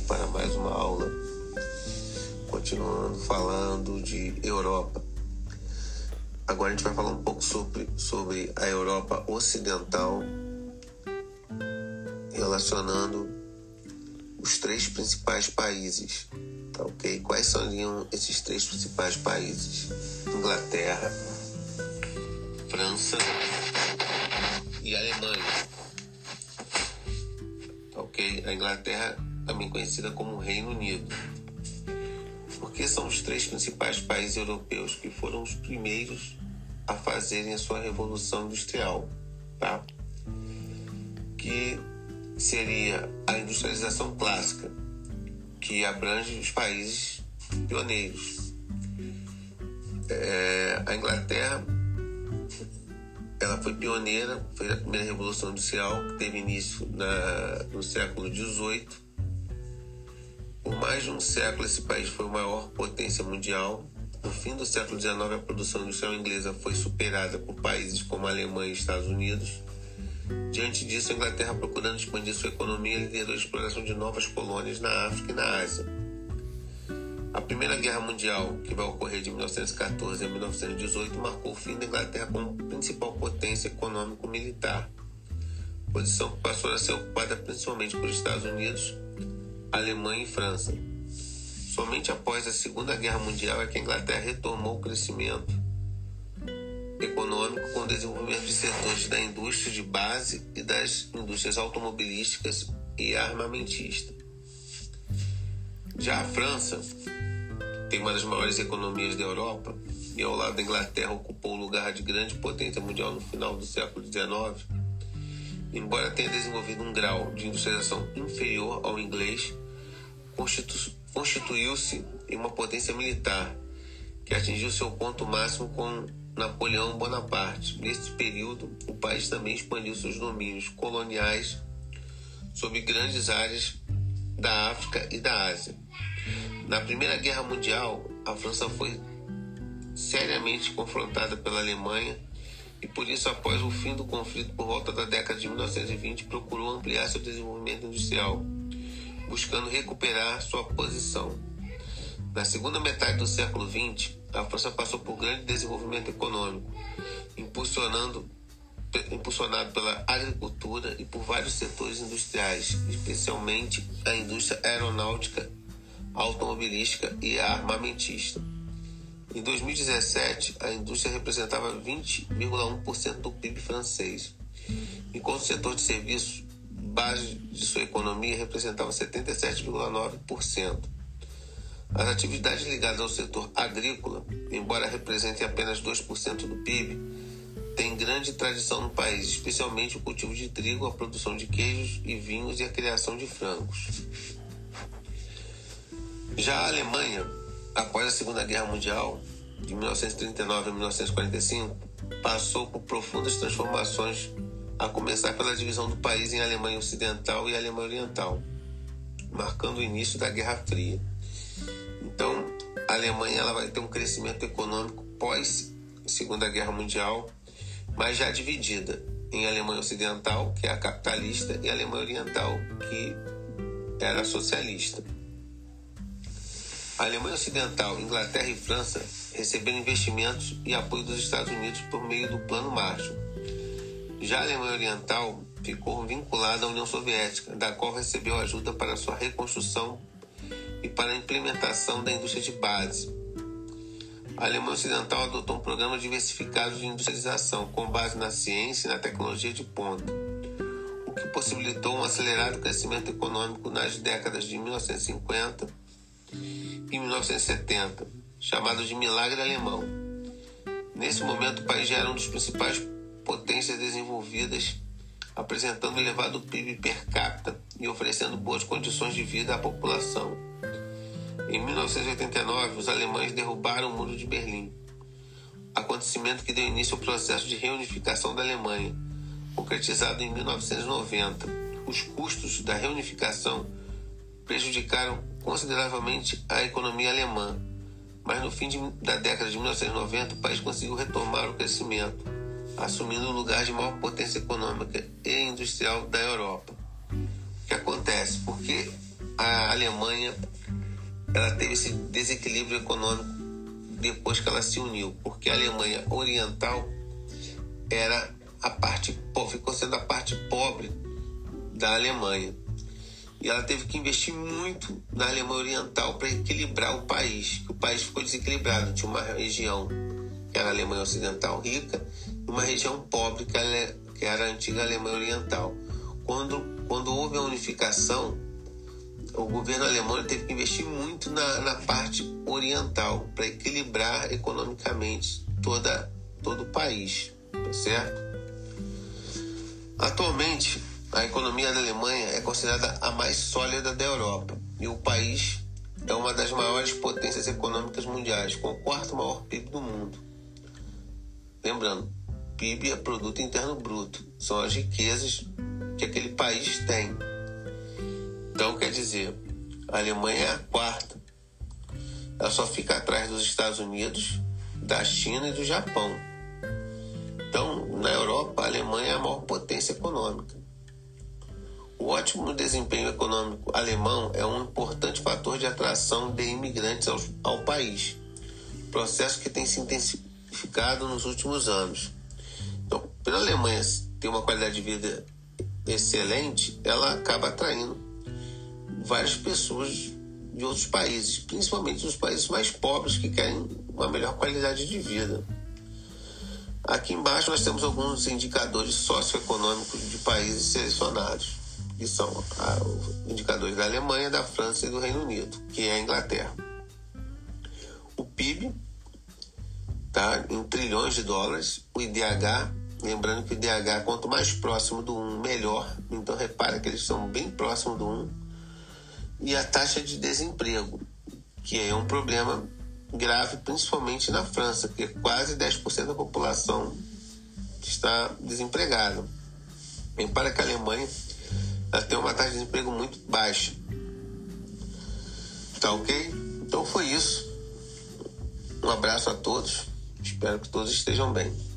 para mais uma aula, continuando falando de Europa. Agora a gente vai falar um pouco sobre, sobre a Europa Ocidental, relacionando os três principais países, tá ok? Quais seriam esses três principais países? Inglaterra, França e Alemanha ok? A Inglaterra, também conhecida como Reino Unido. Porque são os três principais países europeus que foram os primeiros a fazerem a sua revolução industrial, tá? Que seria a industrialização clássica, que abrange os países pioneiros. É, a Inglaterra ela foi pioneira, foi a primeira revolução industrial que teve início na, no século XVIII. Por mais de um século, esse país foi a maior potência mundial. No fim do século XIX, a produção industrial inglesa foi superada por países como Alemanha e Estados Unidos. Diante disso, a Inglaterra, procurando expandir sua economia, liderou a exploração de novas colônias na África e na Ásia. A Primeira Guerra Mundial, que vai ocorrer de 1914 a 1918, marcou o fim da Inglaterra como principal potência econômico-militar, posição que passou a ser ocupada principalmente por Estados Unidos, Alemanha e França. Somente após a Segunda Guerra Mundial é que a Inglaterra retomou o crescimento econômico com o desenvolvimento de setores da indústria de base e das indústrias automobilísticas e armamentistas. Já a França tem uma das maiores economias da Europa e ao lado da Inglaterra ocupou o lugar de grande potência mundial no final do século XIX, embora tenha desenvolvido um grau de industrialização inferior ao inglês, constitu constituiu-se em uma potência militar que atingiu seu ponto máximo com Napoleão Bonaparte. Neste período, o país também expandiu seus domínios coloniais sobre grandes áreas da África e da Ásia. Na Primeira Guerra Mundial, a França foi seriamente confrontada pela Alemanha e por isso, após o fim do conflito por volta da década de 1920, procurou ampliar seu desenvolvimento industrial, buscando recuperar sua posição. Na segunda metade do século XX, a França passou por grande desenvolvimento econômico, impulsionando impulsionado pela agricultura e por vários setores industriais, especialmente a indústria aeronáutica automobilística e armamentista. Em 2017, a indústria representava 20,1% do PIB francês, enquanto o setor de serviços, base de sua economia, representava 77,9%. As atividades ligadas ao setor agrícola, embora representem apenas 2% do PIB, têm grande tradição no país, especialmente o cultivo de trigo, a produção de queijos e vinhos e a criação de frangos. Já a Alemanha, após a Segunda Guerra Mundial, de 1939 a 1945, passou por profundas transformações, a começar pela divisão do país em Alemanha Ocidental e Alemanha Oriental, marcando o início da Guerra Fria. Então, a Alemanha ela vai ter um crescimento econômico pós Segunda Guerra Mundial, mas já dividida em Alemanha Ocidental, que é a capitalista, e Alemanha Oriental, que era socialista. A Alemanha Ocidental, Inglaterra e França receberam investimentos e apoio dos Estados Unidos por meio do Plano Marshall. Já a Alemanha Oriental ficou vinculada à União Soviética, da qual recebeu ajuda para sua reconstrução e para a implementação da indústria de base. A Alemanha Ocidental adotou um programa diversificado de industrialização com base na ciência e na tecnologia de ponta, o que possibilitou um acelerado crescimento econômico nas décadas de 1950 em 1970, chamado de Milagre Alemão. Nesse momento, o país já era um dos principais potências desenvolvidas, apresentando elevado PIB per capita e oferecendo boas condições de vida à população. Em 1989, os alemães derrubaram o Muro de Berlim, acontecimento que deu início ao processo de reunificação da Alemanha, concretizado em 1990. Os custos da reunificação prejudicaram consideravelmente a economia alemã, mas no fim de, da década de 1990 o país conseguiu retomar o crescimento, assumindo o lugar de maior potência econômica e industrial da Europa. O que acontece? Porque a Alemanha ela teve esse desequilíbrio econômico depois que ela se uniu, porque a Alemanha Oriental era a parte ficou sendo a parte pobre da Alemanha. E ela teve que investir muito na Alemanha Oriental para equilibrar o país. O país ficou desequilibrado. Tinha uma região que era a Alemanha Ocidental rica e uma região pobre que era a antiga Alemanha Oriental. Quando, quando houve a unificação, o governo alemão teve que investir muito na, na parte oriental para equilibrar economicamente toda, todo o país, tá certo? Atualmente, a economia da Alemanha é considerada a mais sólida da Europa e o país é uma das maiores potências econômicas mundiais, com o quarto maior PIB do mundo. Lembrando, PIB é produto interno bruto, são as riquezas que aquele país tem. Então, quer dizer, a Alemanha é a quarta. Ela só fica atrás dos Estados Unidos, da China e do Japão. Então, na Europa, a Alemanha é a maior potência econômica. O ótimo desempenho econômico alemão é um importante fator de atração de imigrantes ao, ao país, processo que tem se intensificado nos últimos anos. Então, pela Alemanha ter uma qualidade de vida excelente, ela acaba atraindo várias pessoas de outros países, principalmente dos países mais pobres que querem uma melhor qualidade de vida. Aqui embaixo nós temos alguns indicadores socioeconômicos de países selecionados, que são os indicadores da Alemanha, da França e do Reino Unido, que é a Inglaterra. O PIB tá em trilhões de dólares, o IDH, lembrando que o IDH quanto mais próximo do 1, melhor. Então repara que eles são bem próximos do 1 e a taxa de desemprego, que é um problema grave, principalmente na França, que quase 10% da população está desempregada. Bem para que a Alemanha ela tem uma taxa de desemprego muito baixa. Tá ok? Então foi isso. Um abraço a todos. Espero que todos estejam bem.